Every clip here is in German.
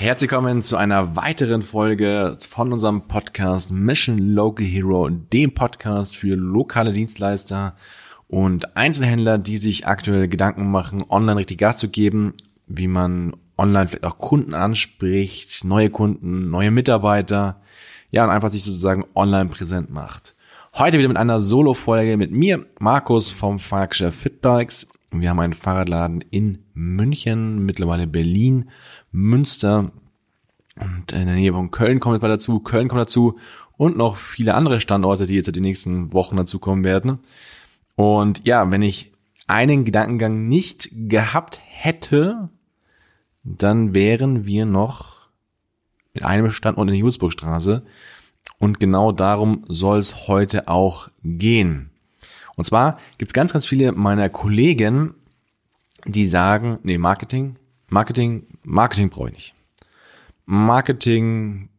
Herzlich willkommen zu einer weiteren Folge von unserem Podcast Mission Local Hero, dem Podcast für lokale Dienstleister und Einzelhändler, die sich aktuell Gedanken machen, online richtig Gas zu geben, wie man online vielleicht auch Kunden anspricht, neue Kunden, neue Mitarbeiter, ja, und einfach sich sozusagen online präsent macht. Heute wieder mit einer Solo-Folge mit mir, Markus vom Fahrgeschäft Fitbikes. Wir haben einen Fahrradladen in München, mittlerweile Berlin, Münster und in der Nähe von Köln kommt jetzt mal dazu, Köln kommt dazu und noch viele andere Standorte, die jetzt in den nächsten Wochen dazu kommen werden. Und ja, wenn ich einen Gedankengang nicht gehabt hätte, dann wären wir noch mit einem Standort in der Husburgstraße. Und genau darum soll es heute auch gehen. Und zwar gibt es ganz, ganz viele meiner Kollegen, die sagen, nee, Marketing, Marketing, Marketing brauche ich nicht. Marketing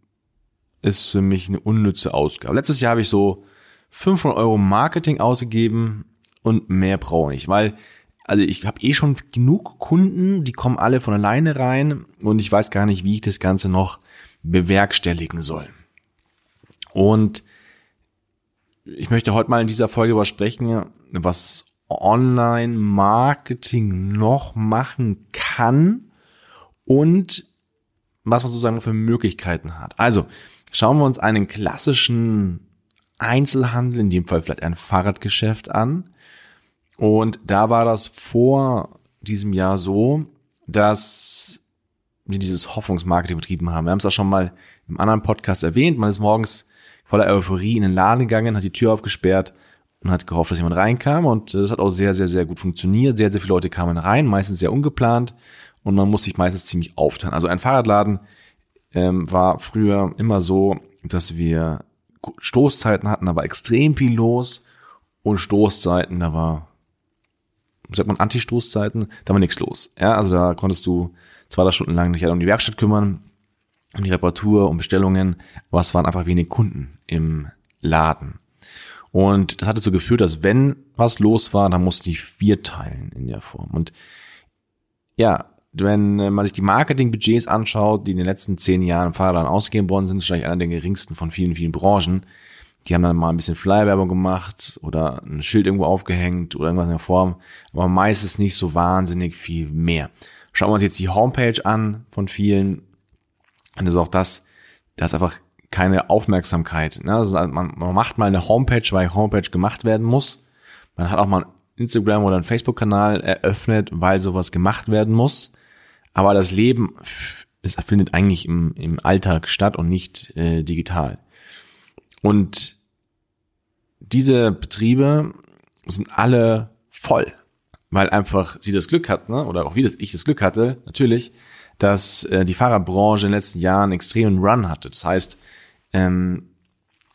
ist für mich eine unnütze Ausgabe. Letztes Jahr habe ich so 500 Euro Marketing ausgegeben und mehr brauche ich, weil also ich habe eh schon genug Kunden, die kommen alle von alleine rein und ich weiß gar nicht, wie ich das Ganze noch bewerkstelligen soll. Und ich möchte heute mal in dieser Folge darüber sprechen, was Online-Marketing noch machen kann und was man sozusagen für Möglichkeiten hat. Also schauen wir uns einen klassischen Einzelhandel, in dem Fall vielleicht ein Fahrradgeschäft an. Und da war das vor diesem Jahr so, dass wir dieses Hoffnungsmarketing betrieben haben. Wir haben es auch schon mal im anderen Podcast erwähnt. Man ist morgens voller Euphorie in den Laden gegangen, hat die Tür aufgesperrt und hat gehofft, dass jemand reinkam. Und das hat auch sehr, sehr, sehr gut funktioniert. Sehr, sehr viele Leute kamen rein, meistens sehr ungeplant. Und man muss sich meistens ziemlich aufteilen. Also ein Fahrradladen ähm, war früher immer so, dass wir Stoßzeiten hatten, da war extrem viel los. Und Stoßzeiten, da war sagt man, Anti-Stoßzeiten, da war nichts los. Ja, also da konntest du zwei, drei Stunden lang dich halt um die Werkstatt kümmern, um die Reparatur, um Bestellungen, aber es waren einfach wenig Kunden im Laden. Und das hat dazu geführt, dass wenn was los war, dann musste ich vier teilen in der Form. Und ja, wenn man sich die Marketingbudgets anschaut, die in den letzten zehn Jahren im Fahrrad ausgegeben worden sind, ist vielleicht einer der geringsten von vielen, vielen Branchen. Die haben dann mal ein bisschen Flyer-Werbung gemacht oder ein Schild irgendwo aufgehängt oder irgendwas in der Form, aber meistens nicht so wahnsinnig viel mehr. Schauen wir uns jetzt die Homepage an von vielen, dann ist auch das, da ist einfach keine Aufmerksamkeit. Ne? Also man, man macht mal eine Homepage, weil Homepage gemacht werden muss. Man hat auch mal einen Instagram oder einen Facebook-Kanal eröffnet, weil sowas gemacht werden muss. Aber das Leben es findet eigentlich im, im Alltag statt und nicht äh, digital. Und diese Betriebe sind alle voll, weil einfach sie das Glück hatten, ne? oder auch wie das, ich das Glück hatte, natürlich, dass äh, die Fahrerbranche in den letzten Jahren einen extremen Run hatte. Das heißt, ähm,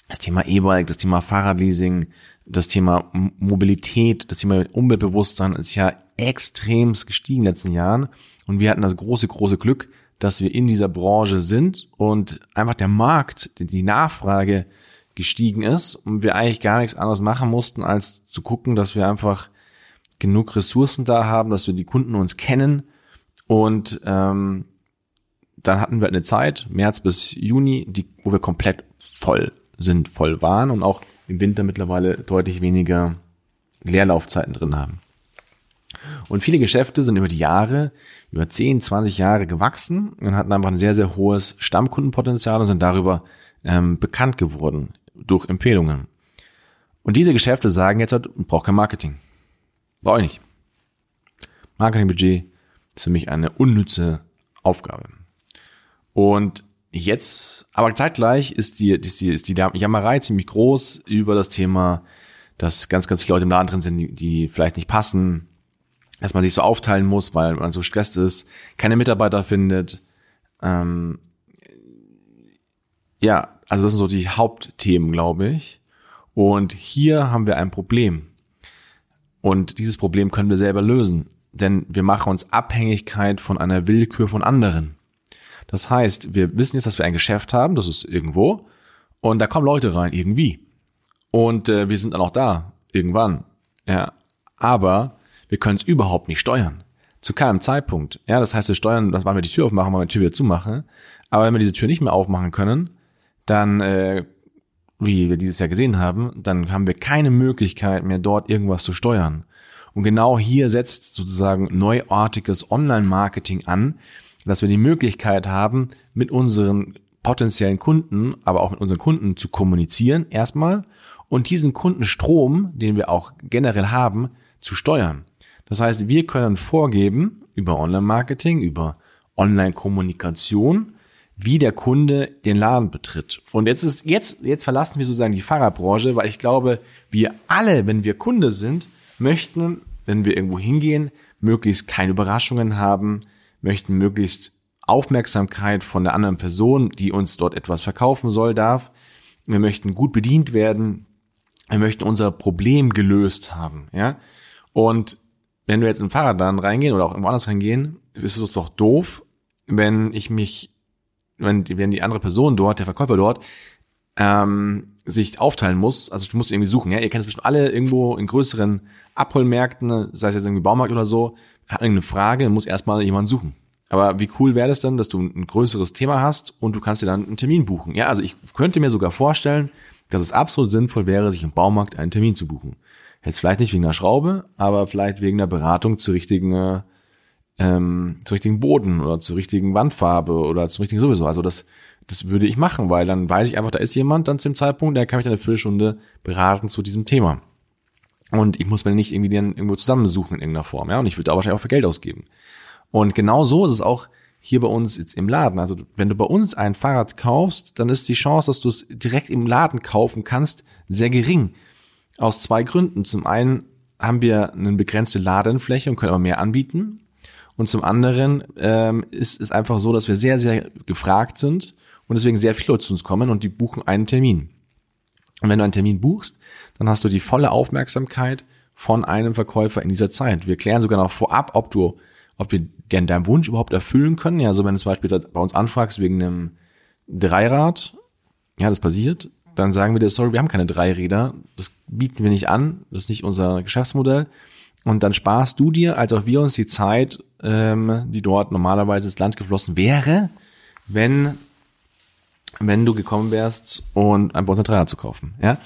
das Thema E-Bike, das Thema Fahrradleasing, das Thema Mobilität, das Thema Umweltbewusstsein ist ja extremst gestiegen in den letzten Jahren. Und wir hatten das große, große Glück, dass wir in dieser Branche sind und einfach der Markt, die Nachfrage gestiegen ist und wir eigentlich gar nichts anderes machen mussten, als zu gucken, dass wir einfach genug Ressourcen da haben, dass wir die Kunden uns kennen und ähm, dann hatten wir eine Zeit, März bis Juni, die, wo wir komplett voll sind, voll waren und auch im Winter mittlerweile deutlich weniger Leerlaufzeiten drin haben. Und viele Geschäfte sind über die Jahre, über 10, 20 Jahre gewachsen und hatten einfach ein sehr, sehr hohes Stammkundenpotenzial und sind darüber ähm, bekannt geworden durch Empfehlungen. Und diese Geschäfte sagen jetzt, halt, ich brauche kein Marketing. Brauche ich nicht. Marketingbudget ist für mich eine unnütze Aufgabe. Und jetzt, aber zeitgleich ist die, ist die, ist die Jammerei ziemlich groß über das Thema, dass ganz, ganz viele Leute im Laden drin sind, die, vielleicht nicht passen, dass man sich so aufteilen muss, weil man so gestresst ist, keine Mitarbeiter findet. Ähm, ja, also das sind so die Hauptthemen, glaube ich. Und hier haben wir ein Problem. Und dieses Problem können wir selber lösen. Denn wir machen uns Abhängigkeit von einer Willkür von anderen. Das heißt, wir wissen jetzt, dass wir ein Geschäft haben, das ist irgendwo, und da kommen Leute rein, irgendwie. Und äh, wir sind dann auch da, irgendwann. Ja. Aber wir können es überhaupt nicht steuern. Zu keinem Zeitpunkt. Ja, das heißt, wir steuern, das wann wir die Tür aufmachen, wann wir die Tür wieder zumachen. Aber wenn wir diese Tür nicht mehr aufmachen können, dann, äh, wie wir dieses Jahr gesehen haben, dann haben wir keine Möglichkeit mehr dort irgendwas zu steuern. Und genau hier setzt sozusagen neuartiges Online-Marketing an, dass wir die Möglichkeit haben, mit unseren potenziellen Kunden, aber auch mit unseren Kunden zu kommunizieren erstmal und diesen Kundenstrom, den wir auch generell haben, zu steuern. Das heißt, wir können vorgeben über Online-Marketing, über Online-Kommunikation, wie der Kunde den Laden betritt. Und jetzt ist, jetzt, jetzt verlassen wir sozusagen die Fahrradbranche, weil ich glaube, wir alle, wenn wir Kunde sind, möchten, wenn wir irgendwo hingehen, möglichst keine Überraschungen haben, möchten möglichst Aufmerksamkeit von der anderen Person, die uns dort etwas verkaufen soll, darf. Wir möchten gut bedient werden. Wir möchten unser Problem gelöst haben, ja. Und wenn wir jetzt im Fahrradladen reingehen oder auch irgendwo anders reingehen, ist es doch doof, wenn ich mich, wenn, wenn die andere Person dort, der Verkäufer dort, ähm, sich aufteilen muss. Also du musst irgendwie suchen, ja. Ihr kennt es bestimmt alle irgendwo in größeren Abholmärkten, sei es jetzt irgendwie Baumarkt oder so, hat irgendeine Frage, muss erstmal jemand suchen. Aber wie cool wäre das dann, dass du ein größeres Thema hast und du kannst dir dann einen Termin buchen? Ja, also ich könnte mir sogar vorstellen, dass es absolut sinnvoll wäre, sich im Baumarkt einen Termin zu buchen. Jetzt vielleicht nicht wegen einer Schraube, aber vielleicht wegen der Beratung zur richtigen, ähm, zur richtigen Boden oder zur richtigen Wandfarbe oder zum richtigen sowieso. Also das, das würde ich machen, weil dann weiß ich einfach, da ist jemand dann zu dem Zeitpunkt, der kann mich dann eine Viertelstunde beraten zu diesem Thema. Und ich muss mir nicht irgendwie den irgendwo zusammensuchen in irgendeiner Form, ja. Und ich würde da wahrscheinlich auch für Geld ausgeben. Und genau so ist es auch hier bei uns jetzt im Laden. Also wenn du bei uns ein Fahrrad kaufst, dann ist die Chance, dass du es direkt im Laden kaufen kannst, sehr gering. Aus zwei Gründen. Zum einen haben wir eine begrenzte Ladenfläche und können aber mehr anbieten. Und zum anderen ähm, ist es einfach so, dass wir sehr, sehr gefragt sind und deswegen sehr viele zu uns kommen und die buchen einen Termin. Und wenn du einen Termin buchst, dann hast du die volle Aufmerksamkeit von einem Verkäufer in dieser Zeit. Wir klären sogar noch vorab, ob du ob wir denn deinen Wunsch überhaupt erfüllen können. Ja, also wenn du zum Beispiel bei uns anfragst wegen einem Dreirad, ja, das passiert, dann sagen wir dir, sorry, wir haben keine Dreiräder, das bieten wir nicht an, das ist nicht unser Geschäftsmodell. Und dann sparst du dir, als auch wir uns die Zeit, ähm, die dort normalerweise ins Land geflossen wäre, wenn, wenn du gekommen wärst und ein Bonner Dreier zu kaufen. Ja?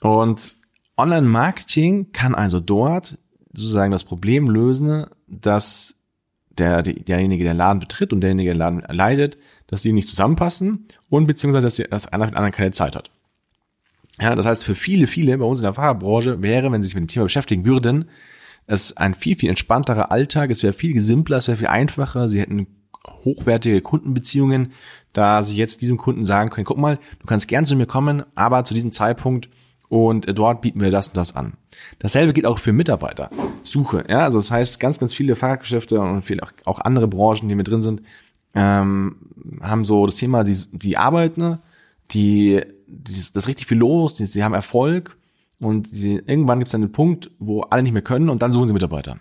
Und Online-Marketing kann also dort sozusagen das Problem lösen, dass der, derjenige, der den Laden betritt und derjenige, der den Laden leidet, dass die nicht zusammenpassen und beziehungsweise, dass, die, dass einer mit anderen keine Zeit hat. Ja, das heißt, für viele, viele bei uns in der Fahrerbranche wäre, wenn sie sich mit dem Thema beschäftigen würden, es ein viel, viel entspannterer Alltag, es wäre viel simpler, es wäre viel einfacher, sie hätten hochwertige Kundenbeziehungen, da sie jetzt diesem Kunden sagen können, guck mal, du kannst gern zu mir kommen, aber zu diesem Zeitpunkt und dort bieten wir das und das an. Dasselbe gilt auch für Mitarbeitersuche. Ja, also das heißt, ganz, ganz viele Fahrgeschäfte und viele auch andere Branchen, die mit drin sind, ähm, haben so das Thema, die, die arbeiten, die, die das ist richtig viel los, die, die haben Erfolg und die, irgendwann gibt es einen Punkt, wo alle nicht mehr können und dann suchen sie Mitarbeiter.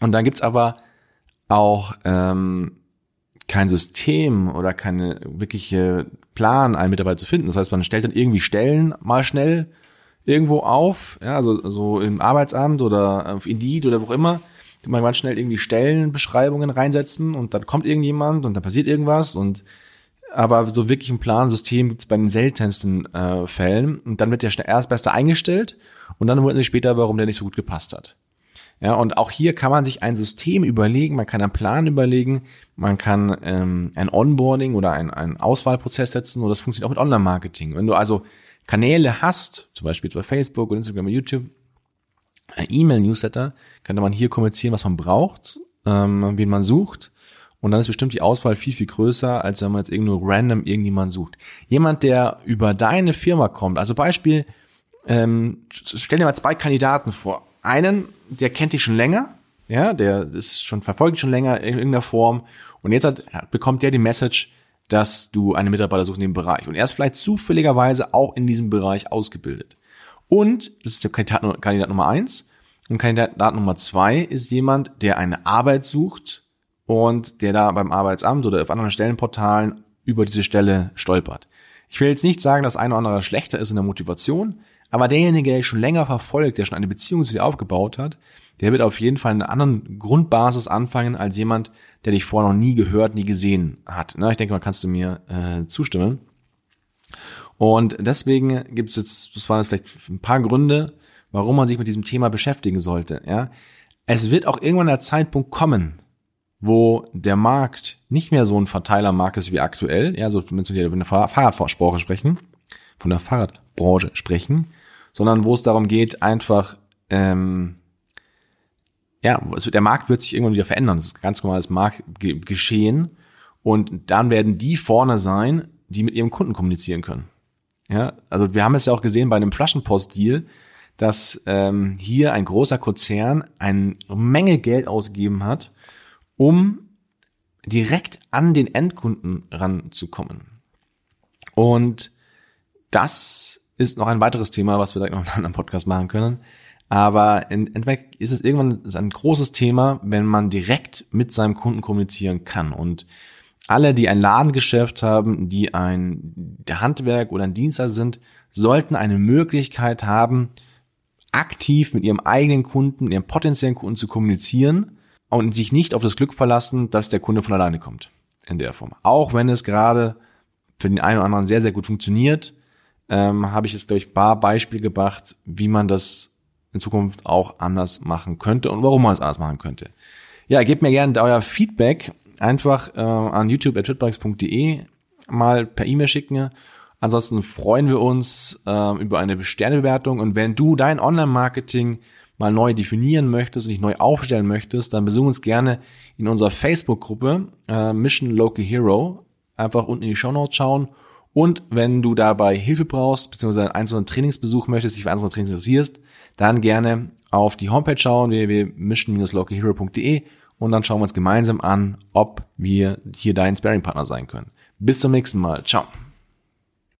Und dann gibt's aber auch ähm, kein System oder keine wirkliche Plan, einen Mitarbeiter zu finden. Das heißt, man stellt dann irgendwie Stellen mal schnell irgendwo auf, ja, also so im Arbeitsamt oder auf Indeed oder wo auch immer, man ganz schnell irgendwie Stellenbeschreibungen reinsetzen und dann kommt irgendjemand und dann passiert irgendwas und aber so wirklich ein Plansystem gibt es bei den seltensten äh, Fällen und dann wird der Erstbeste eingestellt und dann wundern sich später, warum der nicht so gut gepasst hat. Ja, und auch hier kann man sich ein System überlegen, man kann einen Plan überlegen, man kann ähm, ein Onboarding oder ein, einen Auswahlprozess setzen und das funktioniert auch mit Online-Marketing. Wenn du also Kanäle hast, zum Beispiel bei Facebook und Instagram und YouTube, E-Mail-Newsletter, könnte man hier kommunizieren, was man braucht, ähm, wen man sucht. Und dann ist bestimmt die Auswahl viel, viel größer, als wenn man jetzt irgendwo random irgendjemand sucht. Jemand, der über deine Firma kommt, also Beispiel, ähm, stell dir mal zwei Kandidaten vor. Einen, der kennt dich schon länger, ja, der ist schon verfolgt schon länger in irgendeiner Form. Und jetzt hat, bekommt der die Message, dass du eine Mitarbeiter suchst in dem Bereich. Und er ist vielleicht zufälligerweise auch in diesem Bereich ausgebildet. Und, das ist der Kandidat, Kandidat Nummer eins. Und Kandidat Nummer zwei ist jemand, der eine Arbeit sucht und der da beim Arbeitsamt oder auf anderen Stellenportalen über diese Stelle stolpert. Ich will jetzt nicht sagen, dass ein oder andere schlechter ist in der Motivation, Aber derjenige, der dich schon länger verfolgt, der schon eine Beziehung zu dir aufgebaut hat, der wird auf jeden Fall eine anderen Grundbasis anfangen als jemand, der dich vorher noch nie gehört, nie gesehen hat. Na, ich denke mal, kannst du mir äh, zustimmen. Und deswegen gibt es jetzt, das waren vielleicht ein paar Gründe, warum man sich mit diesem Thema beschäftigen sollte. Ja, es wird auch irgendwann der Zeitpunkt kommen, wo der Markt nicht mehr so ein Verteilermarkt ist wie aktuell. Ja, so wenn wir von der Fahrradsporche sprechen, von der Fahrradbranche sprechen, sondern wo es darum geht, einfach ähm, ja, also der Markt wird sich irgendwann wieder verändern. Das ist ganz normales Marktgeschehen. Und dann werden die vorne sein, die mit ihrem Kunden kommunizieren können. Ja, also wir haben es ja auch gesehen bei einem Flaschenpost-Deal, dass ähm, hier ein großer Konzern eine Menge Geld ausgegeben hat, um direkt an den Endkunden ranzukommen. Und das ist noch ein weiteres Thema, was wir vielleicht noch in einem anderen Podcast machen können. Aber in Endeffekt ist es irgendwann ist ein großes Thema, wenn man direkt mit seinem Kunden kommunizieren kann. Und alle, die ein Ladengeschäft haben, die ein Handwerk oder ein Dienstleister sind, sollten eine Möglichkeit haben, aktiv mit ihrem eigenen Kunden, ihrem potenziellen Kunden zu kommunizieren und sich nicht auf das Glück verlassen, dass der Kunde von alleine kommt in der Form. Auch wenn es gerade für den einen oder anderen sehr, sehr gut funktioniert, ähm, habe ich jetzt durch paar Beispiele gebracht, wie man das in Zukunft auch anders machen könnte und warum man es anders machen könnte. Ja, gebt mir gerne euer Feedback einfach äh, an youtube.twitbikes.de mal per E-Mail schicken. Ansonsten freuen wir uns äh, über eine Sternebewertung und wenn du dein Online-Marketing mal neu definieren möchtest und dich neu aufstellen möchtest, dann besuch uns gerne in unserer Facebook-Gruppe äh, Mission Local Hero. Einfach unten in die Show Notes schauen. Und wenn du dabei Hilfe brauchst, beziehungsweise einen einzelnen Trainingsbesuch möchtest, dich für einzelne Trainings interessierst, dann gerne auf die Homepage schauen, www.mission-localhero.de und dann schauen wir uns gemeinsam an, ob wir hier dein Sparing-Partner sein können. Bis zum nächsten Mal. Ciao.